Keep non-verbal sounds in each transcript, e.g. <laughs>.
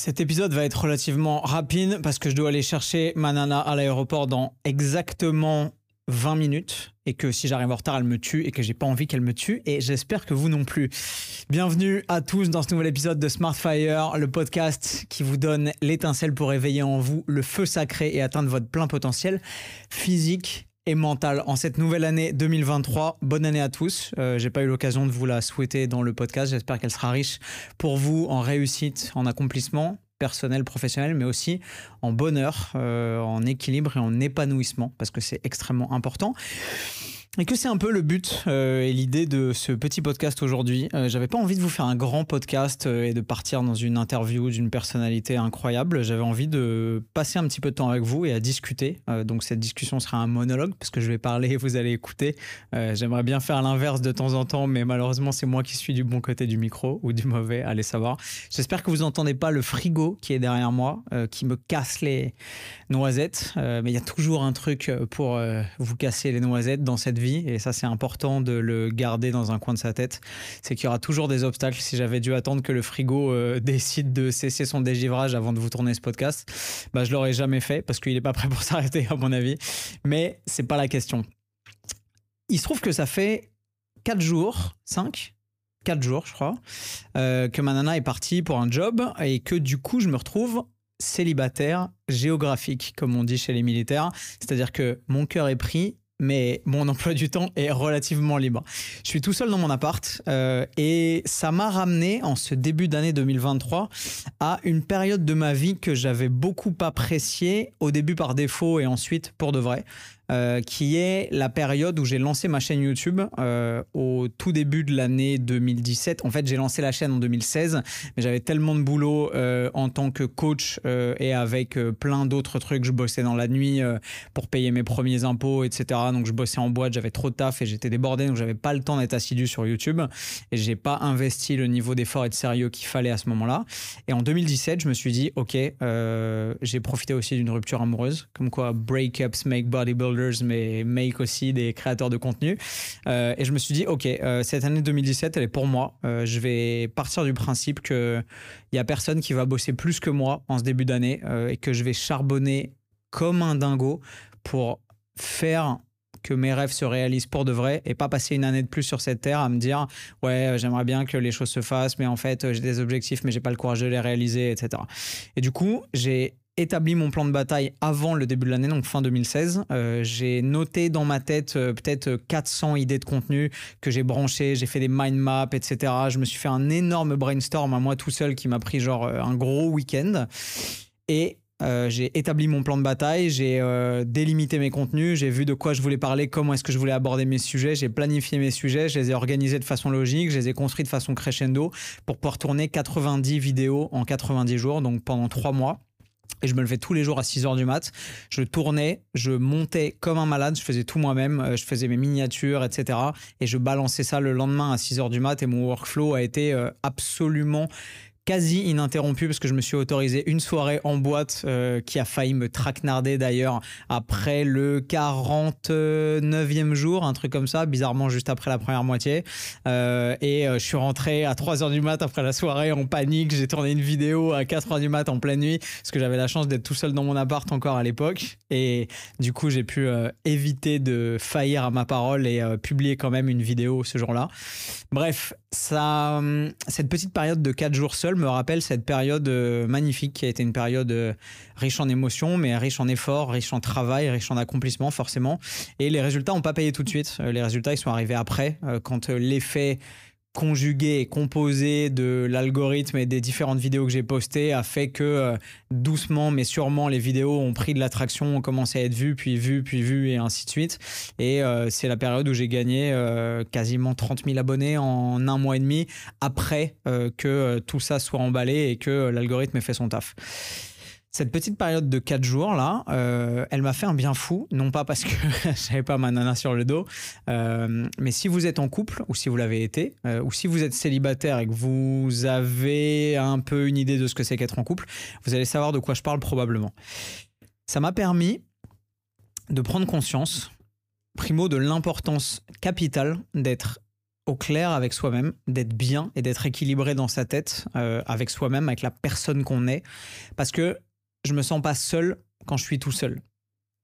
Cet épisode va être relativement rapide parce que je dois aller chercher ma nana à l'aéroport dans exactement 20 minutes et que si j'arrive en retard, elle me tue et que j'ai pas envie qu'elle me tue et j'espère que vous non plus. Bienvenue à tous dans ce nouvel épisode de Smart Fire, le podcast qui vous donne l'étincelle pour éveiller en vous le feu sacré et atteindre votre plein potentiel physique et mental en cette nouvelle année 2023. Bonne année à tous. Euh, J'ai pas eu l'occasion de vous la souhaiter dans le podcast. J'espère qu'elle sera riche pour vous en réussite, en accomplissement personnel, professionnel, mais aussi en bonheur, euh, en équilibre et en épanouissement, parce que c'est extrêmement important. Et que c'est un peu le but euh, et l'idée de ce petit podcast aujourd'hui. Euh, J'avais pas envie de vous faire un grand podcast euh, et de partir dans une interview d'une personnalité incroyable. J'avais envie de passer un petit peu de temps avec vous et à discuter. Euh, donc cette discussion sera un monologue parce que je vais parler et vous allez écouter. J'aimerais bien faire l'inverse de temps en temps, mais malheureusement c'est moi qui suis du bon côté du micro ou du mauvais. Allez savoir. J'espère que vous entendez pas le frigo qui est derrière moi, qui me casse les noisettes. Mais il y a toujours un truc pour vous casser les noisettes dans cette vie et ça c'est important de le garder dans un coin de sa tête c'est qu'il y aura toujours des obstacles. Si j'avais dû attendre que le frigo euh, <laughs> décide de cesser son dégivrage avant de vous tourner ce podcast bah je l'aurais jamais fait parce qu'il est pas prêt pour <laughs> s'arrêter à mon avis. Mais c'est pas la question. Il se trouve que ça fait 4 jours 5 4 jours je crois euh, que ma nana est partie pour un job et que du coup je me retrouve célibataire géographique, comme on dit chez les militaires. C'est-à-dire que mon cœur est pris, mais mon <laughs> emploi du temps est relativement libre. Je suis tout seul dans mon appart euh, et ça m'a ramené en ce début d'année 2023 à une période de ma vie que j'avais beaucoup appréciée, au début par défaut et ensuite pour de vrai. Euh, qui est la période où j'ai lancé ma chaîne YouTube euh, au tout début de l'année 2017. En fait, j'ai lancé la chaîne en 2016, mais j'avais tellement de boulot euh, en tant que coach et avec plein d'autres trucs. Je bossais dans la nuit pour payer mes premiers impôts, etc. Donc je bossais en boîte, j'avais trop de taf et j'étais débordé, donc j'avais pas le temps d'être assidu sur YouTube et j'ai pas investi le niveau d'effort et de sérieux qu'il fallait à ce moment-là. Et en 2017, je me suis dit, ok, j'ai profité aussi d'une rupture amoureuse, comme quoi breakups make bodybuilders, mais make aussi des créateurs de contenu. Euh, et je me suis dit, ok, euh, cette année 2017, elle est pour moi. Euh, je vais partir du principe que il y a personne qui va bosser plus que moi en ce début d'année et que je vais charbonner comme un dingo pour faire que mes rêves se réalisent pour de vrai et pas passer une année de plus sur cette terre à me dire ouais j'aimerais bien que les choses se fassent mais en fait j'ai des objectifs mais j'ai pas le courage de les réaliser etc et du coup j'ai établi mon plan de bataille avant le début de l'année, donc fin 2016. Euh, j'ai noté dans ma tête euh, peut-être 400 idées de contenu que j'ai branchées, j'ai fait des mind maps, etc. Je me suis fait un énorme brainstorm à moi tout seul qui m'a pris genre euh, un gros week-end. Et euh, j'ai établi mon plan de bataille, j'ai euh, délimité mes contenus, j'ai vu de quoi je voulais parler, comment est-ce que je voulais aborder mes sujets, j'ai planifié mes sujets, je les ai organisés de façon logique, je les ai construits de façon crescendo pour pouvoir tourner 90 vidéos en 90 jours, donc pendant 3 mois. Et je me levais tous les jours à 6 heures du mat. Je tournais, je montais comme un malade, je faisais tout moi-même, euh, je faisais mes miniatures, etc. Et je balançais ça le lendemain à 6 heures du mat. Et mon workflow a été euh, absolument quasi ininterrompu parce que je me suis autorisé une soirée en boîte euh, qui a failli me traquenarder d'ailleurs après le 49e jour, un truc comme ça, bizarrement juste après la première moitié. Euh, et euh, je suis rentré à 3 heures du mat après la soirée en panique. J'ai tourné une vidéo à 4 heures du mat en pleine nuit parce que j'avais la chance d'être tout seul dans mon appart encore à l'époque. Et du coup, j'ai pu éviter de faillir à ma parole et publier quand même une vidéo ce jour-là. Bref, ça, hum, cette petite période de 4 jours seul me rappelle cette période euh, magnifique qui a été une période euh, riche en émotions, mais riche en efforts, riche en travail, riche en accomplissement forcément. Et les résultats n'ont pas payé tout de suite. Euh, Les résultats, ils sont arrivés après, quand l'effet conjugué et composé de l'algorithme et des différentes vidéos que j'ai postées a fait que euh, doucement mais sûrement les vidéos ont pris de l'attraction, ont commencé à être vues, puis vues, puis vues et ainsi de suite. Et euh, c'est la période où j'ai gagné euh, quasiment 30 000 abonnés en un mois et demi après que tout ça soit emballé et que l'algorithme ait fait son taf. Cette petite période de 4 jours là, euh, elle m'a fait un bien fou, non pas parce que <laughs> j'avais pas ma nana sur le dos, euh, mais si vous êtes en couple ou si vous l'avez été, euh, ou si vous êtes célibataire et que vous avez un peu une idée de ce que c'est qu'être en couple, vous allez savoir de quoi je parle probablement. Ça m'a permis de prendre conscience, primo, de l'importance capitale d'être au clair avec soi-même, d'être bien et d'être équilibré dans sa tête avec soi-même, avec la personne qu'on est. Parce que je me sens pas seul quand je suis tout seul.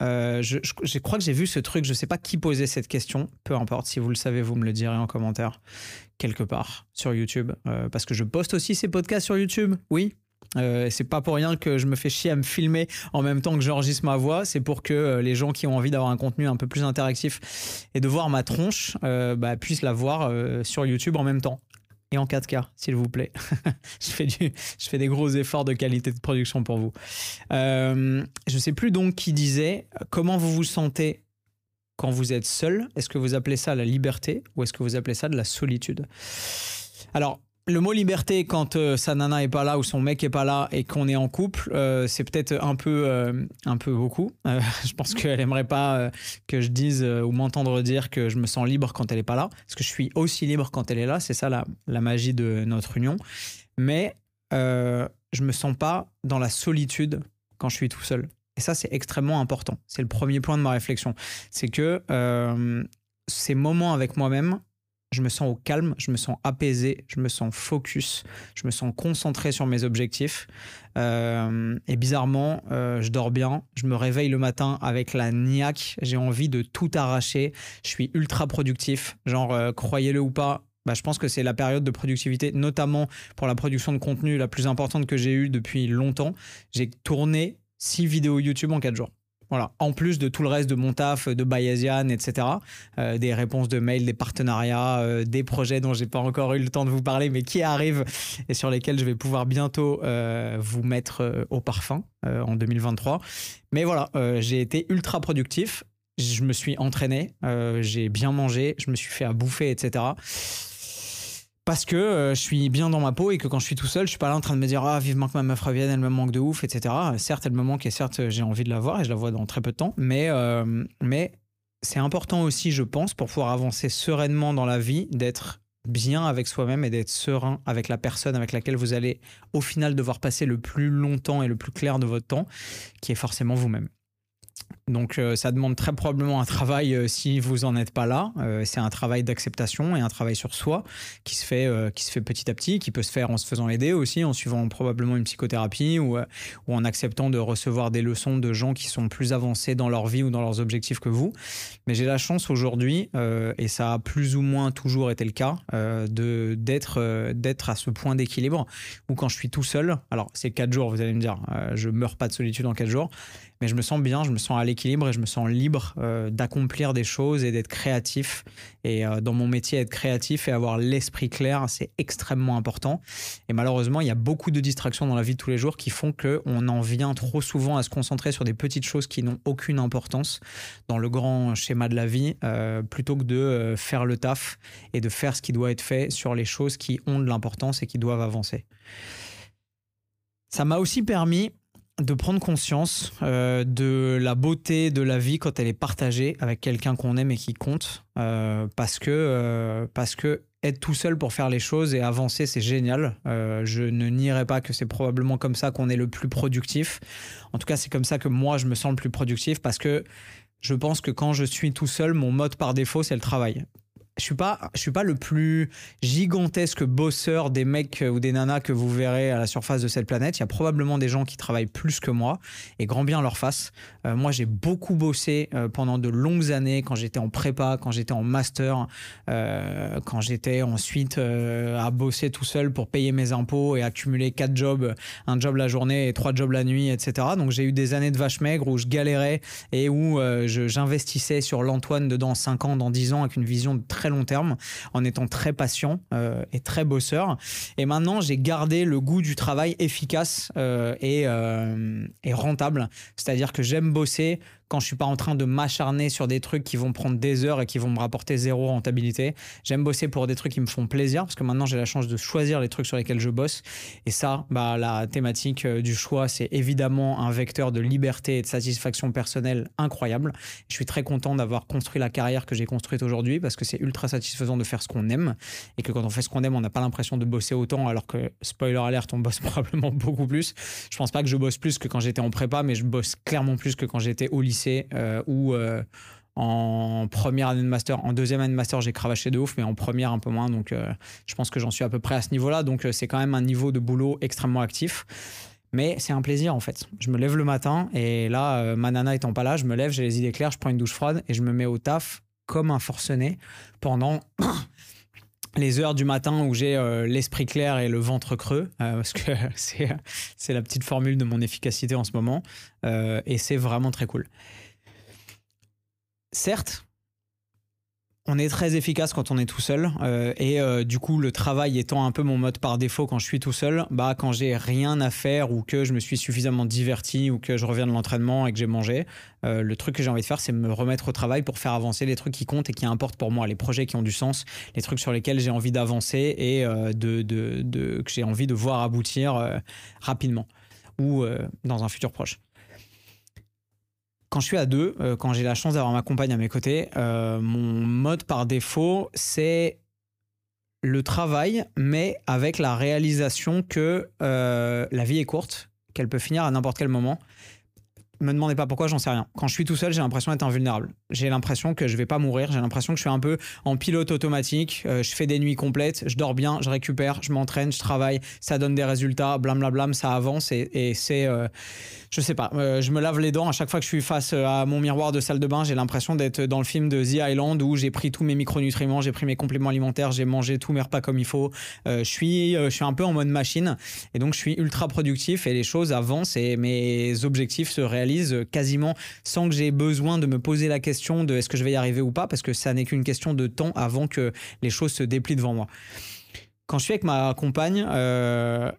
Euh, je, crois que j'ai vu ce truc, je sais pas qui posait cette question, peu importe, si vous le savez, vous me le direz en commentaire quelque part sur YouTube, euh, parce que je poste aussi ces podcasts sur YouTube, oui. Euh, c'est pas pour rien que je me fais chier à me filmer en même temps que j'enregistre ma voix, c'est pour que les gens qui ont envie d'avoir un contenu un peu plus interactif et de voir ma tronche bah, puissent la voir sur YouTube en même temps en 4K, s'il vous plaît. <laughs> je, fais du, je fais des gros efforts de qualité de production pour vous. Euh, je ne sais plus donc qui disait comment vous vous sentez quand vous êtes seul? Est-ce que vous appelez ça la liberté ou est-ce que vous appelez ça de la solitude? Alors, le mot liberté quand euh, sa nana est pas là ou son mec est pas là et qu'on est en couple, euh, c'est peut-être un peu euh, un peu beaucoup. <laughs> je pense qu'elle aimerait pas que je dise ou m'entendre dire que je me sens libre quand elle est pas là, parce que je suis aussi libre quand elle est là. C'est ça la, la magie de notre union. Mais je me sens pas dans la solitude quand je suis tout seul. Et ça, c'est extrêmement important. C'est le premier point de ma réflexion. C'est que ces moments avec moi-même, je me sens au calme, je me sens apaisé, je me sens focus, je me sens concentré sur mes objectifs. Euh, et bizarrement, euh, je dors bien, je me réveille le matin avec la niaque, j'ai envie de tout arracher, je suis ultra productif, genre euh, croyez-le ou pas. Bah, je pense que c'est la période de productivité, notamment pour la production de contenu la plus importante que j'ai eue depuis longtemps. J'ai tourné six vidéos YouTube en quatre jours. Voilà. En plus de tout le reste de mon taf, de Bayesian, etc. Euh, des réponses de mails, des partenariats, euh, des projets dont j'ai pas encore eu le temps de vous parler, mais qui arrivent et sur lesquels je vais pouvoir bientôt euh, vous mettre au parfum en 2023. Mais voilà, j'ai été ultra productif. Je me suis entraîné, j'ai bien mangé, je me suis fait à bouffer, etc parce que euh, je suis bien dans ma peau et que quand je suis tout seul, je suis pas là en train de me dire ah vivement que ma meuf revienne, elle me manque de ouf, etc. Certes, elle me manque et certes, j'ai envie de la voir et je la vois dans très peu de temps, mais euh, mais c'est important aussi, je pense, pour pouvoir avancer sereinement dans la vie, d'être bien avec soi-même et d'être serein avec la personne avec laquelle vous allez au final devoir passer le plus longtemps et le plus clair de votre temps, qui est forcément vous-même. Donc euh, ça demande très probablement un travail euh, si vous en êtes pas là. Euh, c'est un travail d'acceptation et un travail sur soi qui se fait qui se fait petit à petit, qui peut se faire en se faisant aider aussi, en suivant probablement une psychothérapie ou, en acceptant de recevoir des leçons de gens qui sont plus avancés dans leur vie ou dans leurs objectifs que vous. Mais j'ai la chance aujourd'hui et ça a plus ou moins toujours été le cas de d'être d'être à ce point d'équilibre où quand je suis tout seul, alors c'est quatre jours, vous allez me dire, je meurs pas de solitude en quatre jours, mais je me sens bien, je me sens à l'équilibre et je me sens libre euh, d'accomplir des choses et d'être créatif. Et euh, dans mon métier, être créatif et avoir l'esprit clair, c'est extrêmement important. Et malheureusement, il y a beaucoup de distractions dans la vie de tous les jours qui font qu'on en vient trop souvent à se concentrer sur des petites choses qui n'ont aucune importance dans le grand schéma de la vie, euh, plutôt que de faire le taf et de faire ce qui doit être fait sur les choses qui ont de l'importance et qui doivent avancer. Ça m'a aussi permis de prendre conscience euh, de la beauté de la vie quand elle est partagée avec quelqu'un qu'on aime et qui compte euh, parce que euh, parce que être tout seul pour faire les choses et avancer c'est génial. Je ne nierai pas que c'est probablement comme ça qu'on est le plus productif. En tout cas c'est comme ça que moi je me sens le plus productif parce que je pense que quand je suis tout seul mon mode par défaut c'est le travail je suis pas je suis pas le plus gigantesque bosseur des mecs ou des nanas que vous verrez à la surface de cette planète. Il y a probablement des gens qui travaillent plus que moi et grand bien leur face. Euh, moi, j'ai beaucoup bossé euh, pendant de longues années quand j'étais en prépa, quand j'étais en master, euh, quand j'étais ensuite à bosser tout seul pour payer mes impôts et accumuler quatre jobs, un job la journée et trois jobs la nuit, etc. Donc j'ai eu des années de vache maigre où je galérais et où j'investissais sur l'Antoine de dans 5 ans, dans 10 ans avec une vision très long terme en étant très patient euh, et très bosseur. Et maintenant, j'ai gardé le goût du travail efficace euh, et, euh, et rentable. C'est-à-dire que j'aime bosser quand je suis pas en train de m'acharner sur des trucs qui vont prendre des heures et qui vont me rapporter zéro rentabilité. J'aime bosser pour des trucs qui me font plaisir parce que maintenant j'ai la chance de choisir les trucs sur lesquels je bosse. Et ça, bah, la thématique euh, du choix, c'est évidemment un vecteur de liberté et de satisfaction personnelle incroyable. Je suis très content d'avoir construit la carrière que j'ai construite aujourd'hui parce que c'est ultra satisfaisant de faire ce qu'on aime et que quand on fait ce qu'on aime, on n'a pas l'impression de bosser autant alors que, spoiler alert, on bosse <laughs> probablement beaucoup plus. Je pense pas que je bosse plus que quand j'étais en prépa, mais je bosse clairement plus que quand j'étais au lycée euh, ou, euh, En première année de master, en deuxième année de master, j'ai cravaché de ouf, mais en première un peu moins. Donc, je pense que j'en suis à peu près à ce niveau-là. Donc, c'est quand même un niveau de boulot extrêmement actif. Mais c'est un plaisir en fait. Je me lève le matin et là, ma nana étant pas là, je me lève, j'ai les idées claires, je prends une douche froide et je me mets au taf comme un forcené pendant les heures du matin où j'ai euh, l'esprit clair et le ventre creux, euh, parce que <laughs> c'est la petite formule de mon efficacité en ce moment, euh, et c'est vraiment très cool. Certes, on est très efficace quand on est tout seul euh, et euh, du coup le travail étant un peu mon mode par défaut quand je suis tout seul, bah quand j'ai rien à faire ou que je me suis suffisamment diverti ou que je reviens de l'entraînement et que j'ai mangé, euh, le truc que j'ai envie de faire c'est me remettre au travail pour faire avancer les trucs qui comptent et qui importent pour moi, les projets qui ont du sens, les trucs sur lesquels j'ai envie d'avancer et de, de, de, que j'ai envie de voir aboutir rapidement ou dans un futur proche quand je suis à deux, euh, quand j'ai la chance d'avoir ma compagne à mes côtés, euh, mon mode par défaut, c'est le travail, mais avec la réalisation que euh, la vie est courte, qu'elle peut finir à n'importe quel moment me demandez pas pourquoi, j'en sais rien. Quand je suis tout seul, j'ai l'impression d'être invulnérable. J'ai l'impression que je vais pas mourir. J'ai l'impression que je suis un peu en pilote automatique. Euh, je fais des nuits complètes, je dors bien, je récupère, je m'entraîne, je travaille, ça donne des résultats, blablabla, ça avance et, c'est, euh, je sais pas, euh, je me lave les dents à chaque fois que je suis face à mon miroir de salle de bain. J'ai l'impression d'être dans le film de The Island où j'ai pris tous mes micronutriments, j'ai pris mes compléments alimentaires, j'ai mangé tous mes repas comme il faut. je suis, je suis un peu en mode machine et donc je suis ultra productif et les choses avancent et mes objectifs se réalisent quasiment sans que j'ai besoin de me poser la question de est-ce que je vais y arriver ou pas, parce que ça n'est qu'une question de temps avant que les choses se déplient devant moi. Quand je suis avec ma compagne, euh,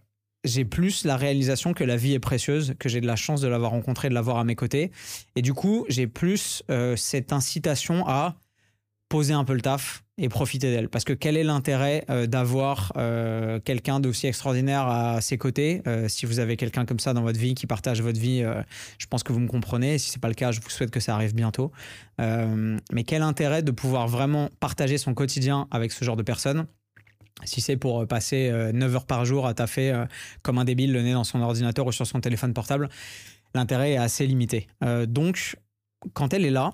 j'ai plus la réalisation que la vie est précieuse, que j'ai de la chance de l'avoir rencontrée, de l'avoir à mes côtés. Et du coup, j'ai plus euh, cette incitation à poser un peu le taf et profiter d'elle. Parce que quel est l'intérêt euh, d'avoir euh, quelqu'un d'aussi extraordinaire à ses côtés euh, Si vous avez quelqu'un comme ça dans votre vie qui partage votre vie, je pense que vous me comprenez. Si c'est pas le cas, je vous souhaite que ça arrive bientôt. mais quel intérêt de pouvoir vraiment partager son quotidien avec ce genre de personnes si c'est pour passer 9 heures par jour à taffer comme un débile le nez dans son ordinateur ou sur son téléphone portable, l'intérêt est assez limité. donc, quand elle est là,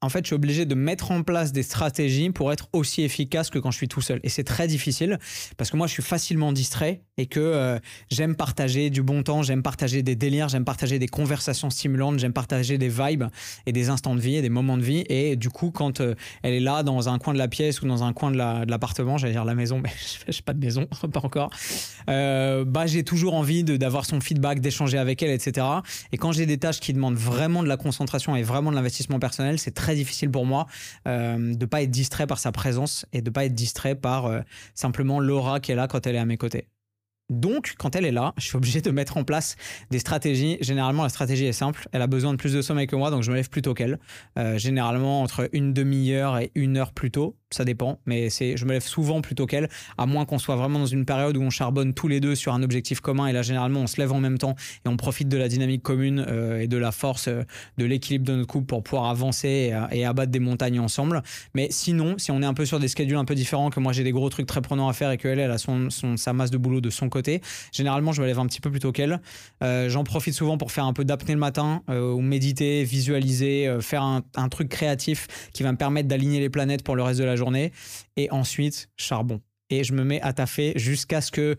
en fait, je suis obligé de mettre en place des stratégies pour être aussi efficace que quand je suis tout seul. Et c'est très difficile parce que moi, je suis facilement distrait et que euh, j'aime partager du bon temps, j'aime partager des délires, j'aime partager des conversations stimulantes, j'aime partager des vibes et des instants de vie et des moments de vie. Et du coup, quand euh, elle est là dans un coin de la pièce ou dans un coin de l'appartement, j'allais dire la maison, <laughs> mais je n'ai pas de maison, <laughs> pas encore, euh, bah, j'ai toujours envie d'avoir son feedback, d'échanger avec elle, etc. Et quand j'ai des tâches qui demandent vraiment de la concentration et vraiment de l'investissement personnel, c'est très difficile pour moi euh, de pas être distrait par sa présence et de pas être distrait par euh, simplement Laura qui est là quand elle est à mes côtés. Donc, quand elle est là, je suis obligé de mettre en place des stratégies. Généralement, la stratégie est simple. Elle a besoin de plus de sommeil que moi, donc je me lève plus tôt qu'elle. Euh, généralement, entre une demi-heure et une heure plus tôt ça dépend, mais c'est, je me lève souvent plutôt qu'elle, à moins qu'on soit vraiment dans une période où on charbonne tous les deux sur un objectif commun, et là généralement on se lève en même temps et on profite de la dynamique commune euh, et de la force euh, de l'équilibre de notre couple pour pouvoir avancer et, abattre des montagnes ensemble. Mais sinon, si on est un peu sur des schedules un peu différents, que moi j'ai des gros trucs très prenants à faire et qu'elle elle a son, sa masse de boulot de son côté, généralement je me lève un petit peu plus tôt qu'elle. Euh, j'en profite souvent pour faire un peu d'apnée le matin, ou méditer, visualiser, faire un, un truc créatif qui va me permettre d'aligner les planètes pour le reste de la journée. Et ensuite, charbon. Et je me mets à taffer jusqu'à ce que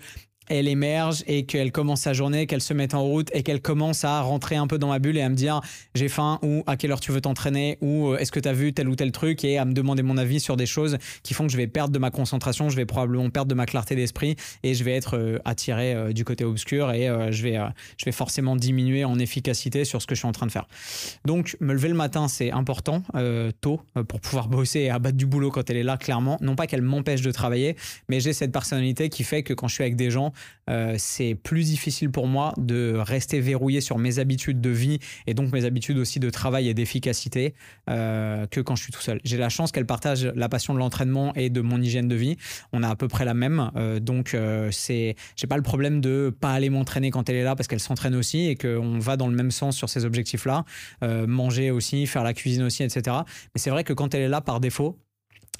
elle émerge et qu'elle commence sa journée, qu'elle se mette en route et qu'elle commence à rentrer un peu dans ma bulle et à me dire j'ai faim ou à quelle heure tu veux t'entraîner ou euh, est-ce que tu as vu tel ou tel truc et à me demander mon avis sur des choses qui font que je vais perdre de ma concentration, je vais probablement perdre de ma clarté d'esprit et je vais être euh, attiré euh, du côté obscur et je vais, je vais forcément diminuer en efficacité sur ce que je suis en train de faire. Donc me lever le matin c'est important, tôt, pour pouvoir <laughs> bosser et abattre du boulot quand elle est là clairement. Non pas qu'elle m'empêche de travailler, mais j'ai cette personnalité qui fait que quand je suis avec des gens, euh, c'est plus difficile pour moi de rester verrouillé sur mes habitudes de vie et donc mes habitudes aussi de travail et d'efficacité euh, que quand je suis tout seul. J'ai la chance qu'elle partage la passion de l'entraînement et de mon hygiène de vie. On a à peu près la même, euh, donc c'est, j'ai pas le problème de pas aller m'entraîner quand elle est là parce qu'elle s'entraîne aussi et qu'on va dans le même sens sur ces objectifs-là. manger aussi, faire la cuisine aussi, etc. Mais c'est vrai que quand elle est là par défaut,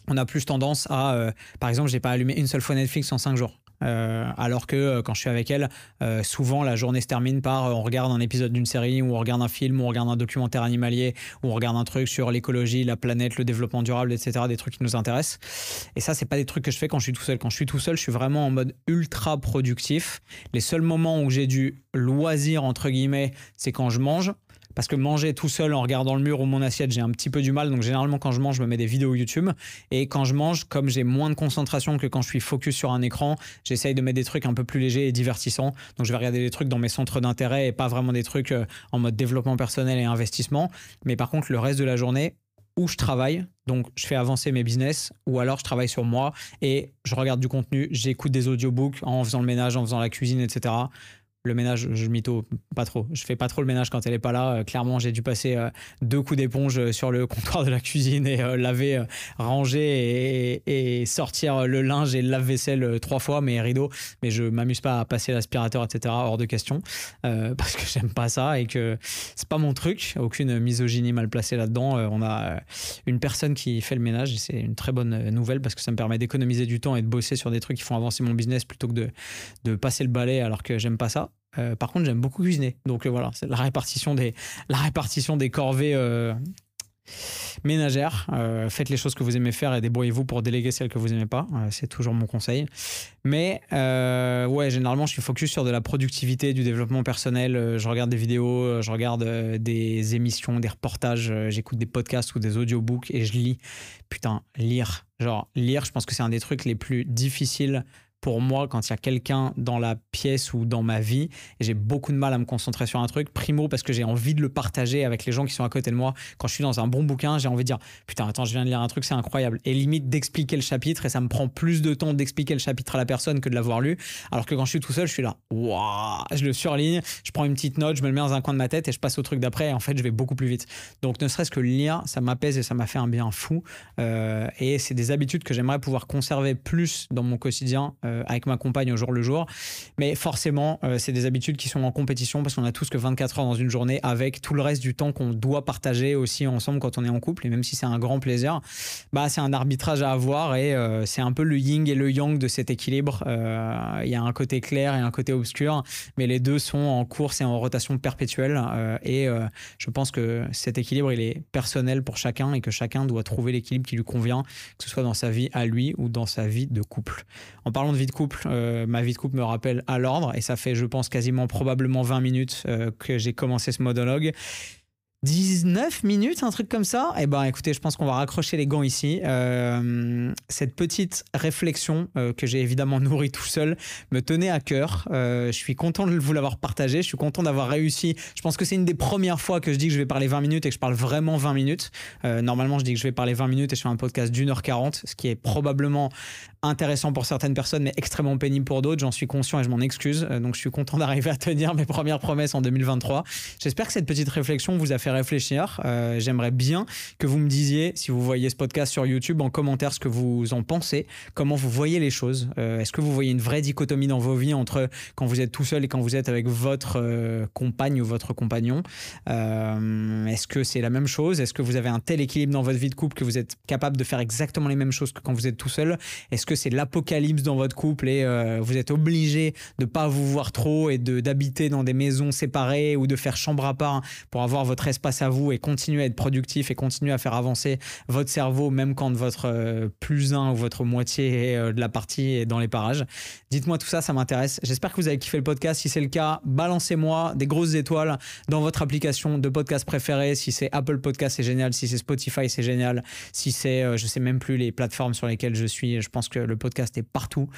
on a plus tendance à, par exemple, j'ai pas allumé une seule fois Netflix en cinq jours. Euh, alors que euh, quand je suis avec elle, euh, souvent la journée se termine par on regarde un épisode d'une série, ou on regarde un film, ou on regarde un documentaire animalier, ou on regarde un truc sur l'écologie, la planète, le développement durable, etc. Des trucs qui nous intéressent. Et ça, c'est pas des trucs que je fais quand je suis tout seul. Quand je suis tout seul, je suis vraiment en mode ultra productif. Les seuls moments où j'ai du loisir entre guillemets, c'est quand je mange parce que manger tout seul en regardant le mur ou mon assiette, j'ai un petit peu du mal. Donc généralement quand je mange, je me mets des vidéos YouTube. Et quand je mange, comme j'ai moins de concentration que quand je suis focus sur un écran, j'essaye de mettre des trucs un peu plus légers et divertissants. Donc je vais regarder des trucs dans mes centres d'intérêt et pas vraiment des trucs euh, en mode développement personnel et investissement. Mais par contre, le reste de la journée, où je travaille, donc je fais avancer mes business, ou alors je travaille sur moi et je regarde du contenu, j'écoute des audiobooks en faisant le ménage, en faisant la cuisine, etc le ménage, je mytho pas trop. Je fais pas trop le ménage quand elle est pas là. Euh, clairement, j'ai dû passer euh, deux coups d'éponge euh, sur le <laughs> comptoir de la cuisine et laver, ranger et, sortir le linge et le lave-vaisselle trois fois, mais rideaux. Mais je m'amuse pas à passer l'aspirateur, etc. Hors de question <laughs> parce que j'aime pas ça et que c'est pas mon truc. Aucune misogynie mal placée là-dedans. on a une personne qui fait le ménage et c'est une très bonne nouvelle parce que ça me permet d'économiser du temps et de bosser sur des trucs qui font avancer mon business plutôt que de, de passer le balai alors que j'aime pas ça. Euh, par contre, j'aime beaucoup cuisiner. Donc euh, voilà, c'est la répartition des, la répartition des corvées euh, ménagères. faites les choses que vous aimez faire et débrouillez-vous pour déléguer celles que vous aimez pas. c'est toujours mon conseil. Mais ouais, généralement, je suis focus sur de la productivité, du développement personnel. je regarde des vidéos, je regarde des émissions, des reportages, j'écoute des podcasts ou des audiobooks et je lis. Putain, lire. Genre, lire, je pense que c'est un des trucs les plus difficiles pour moi quand il y a quelqu'un dans la pièce ou dans ma vie j'ai beaucoup de mal à me concentrer sur un truc. Primo parce que j'ai envie de le partager avec les gens qui sont à côté de moi. Quand je suis dans un bon bouquin, j'ai envie de dire putain attends je viens de lire un truc c'est incroyable et limite d'expliquer le chapitre et ça me prend plus de temps d'expliquer le chapitre à la personne que de l'avoir lu. Alors que quand je suis tout seul je suis là waouh je le surligne, je prends une petite note, je me le mets dans un coin de ma tête et je passe au truc d'après et en fait je vais beaucoup plus vite. Donc ne serait-ce que lire ça m'apaise et ça m'a fait un bien fou euh, et c'est des habitudes que j'aimerais pouvoir conserver plus dans mon quotidien. Euh, avec ma compagne au jour le jour. Mais forcément, euh, c'est des habitudes qui sont en compétition parce qu'on a tous que 24 heures dans une journée avec tout le reste du temps qu'on doit partager aussi ensemble quand on est en couple. Et même si c'est un grand plaisir, bah, c'est un arbitrage à avoir et euh, c'est un peu le yin et le yang de cet équilibre. Il y a un côté clair et un côté obscur, mais les deux sont en course et en rotation perpétuelle. et je pense que cet équilibre, il est personnel pour chacun et que chacun doit trouver l'équilibre qui lui convient, que ce soit dans sa vie à lui ou dans sa vie de couple. En parlant de de couple, euh, ma vie de couple me rappelle à l'ordre et ça fait, je pense, quasiment probablement 20 minutes euh, que j'ai commencé ce monologue. 19 minutes, un truc comme ça Eh ben, écoutez, je pense qu'on va raccrocher les gants ici. Euh, cette petite réflexion euh, que j'ai évidemment nourrie tout seul me tenait à cœur. Euh, je suis content de vous l'avoir partagé. Je suis content d'avoir réussi. Je pense que c'est une des premières fois que je dis que je vais parler 20 minutes et que je parle vraiment 20 minutes. normalement, je dis que je vais parler 20 minutes et je fais un podcast d'une heure 40, ce qui est probablement intéressant pour certaines personnes, mais extrêmement pénible pour d'autres. J'en suis conscient et je m'en excuse. donc, je suis content d'arriver à tenir mes premières promesses en 2023. J'espère que cette petite réflexion vous a fait réfléchir. Euh, j'aimerais bien que vous me disiez, si vous voyez ce podcast sur YouTube, en commentaire ce que vous en pensez, comment vous voyez les choses. Euh, est-ce que vous voyez une vraie dichotomie dans vos vies entre quand vous êtes tout seul et quand vous êtes avec votre euh, compagne ou votre compagnon? Est-ce que c'est la même chose? Est-ce que vous avez un tel équilibre dans votre vie de couple que vous êtes capable de faire exactement les mêmes choses que quand vous êtes tout seul? Est-ce que c'est l'apocalypse dans votre couple et vous êtes obligé de pas vous voir trop et d'habiter dans des maisons séparées ou de faire chambre à part pour avoir votre espace à vous et continuer à être productif et continuer à faire avancer votre cerveau, même quand votre euh, plus un ou votre moitié euh, de la partie est dans les parages? Dites-moi tout ça, ça m'intéresse. J'espère que vous avez kiffé le podcast. Si c'est le cas, balancez-moi des grosses étoiles dans votre application de podcast préférée. Si c'est Apple Podcast, c'est génial. Si c'est Spotify, c'est génial. Si c'est, euh, je sais même plus les plateformes sur lesquelles je suis, je pense que le podcast est partout.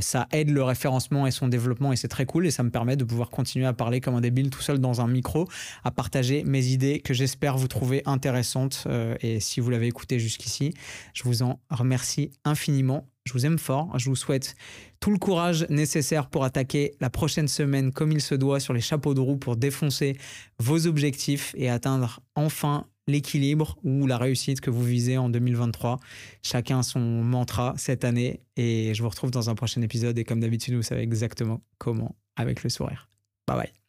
ça aide le référencement et son développement et c'est très cool et ça me permet de pouvoir continuer à parler comme un débile tout seul dans un micro, à partager mes idées que j'espère vous trouver intéressantes. Euh, et si vous l'avez écouté jusqu'ici, je vous en remercie infiniment. Je vous aime fort. Je vous souhaite tout le courage nécessaire pour attaquer la prochaine semaine comme il se doit sur les chapeaux de roue pour défoncer vos objectifs et atteindre enfin l'équilibre ou la réussite que vous visez en 2023. Chacun son mantra cette année et je vous retrouve dans un prochain épisode et comme d'habitude vous savez exactement comment avec le sourire. Bye bye.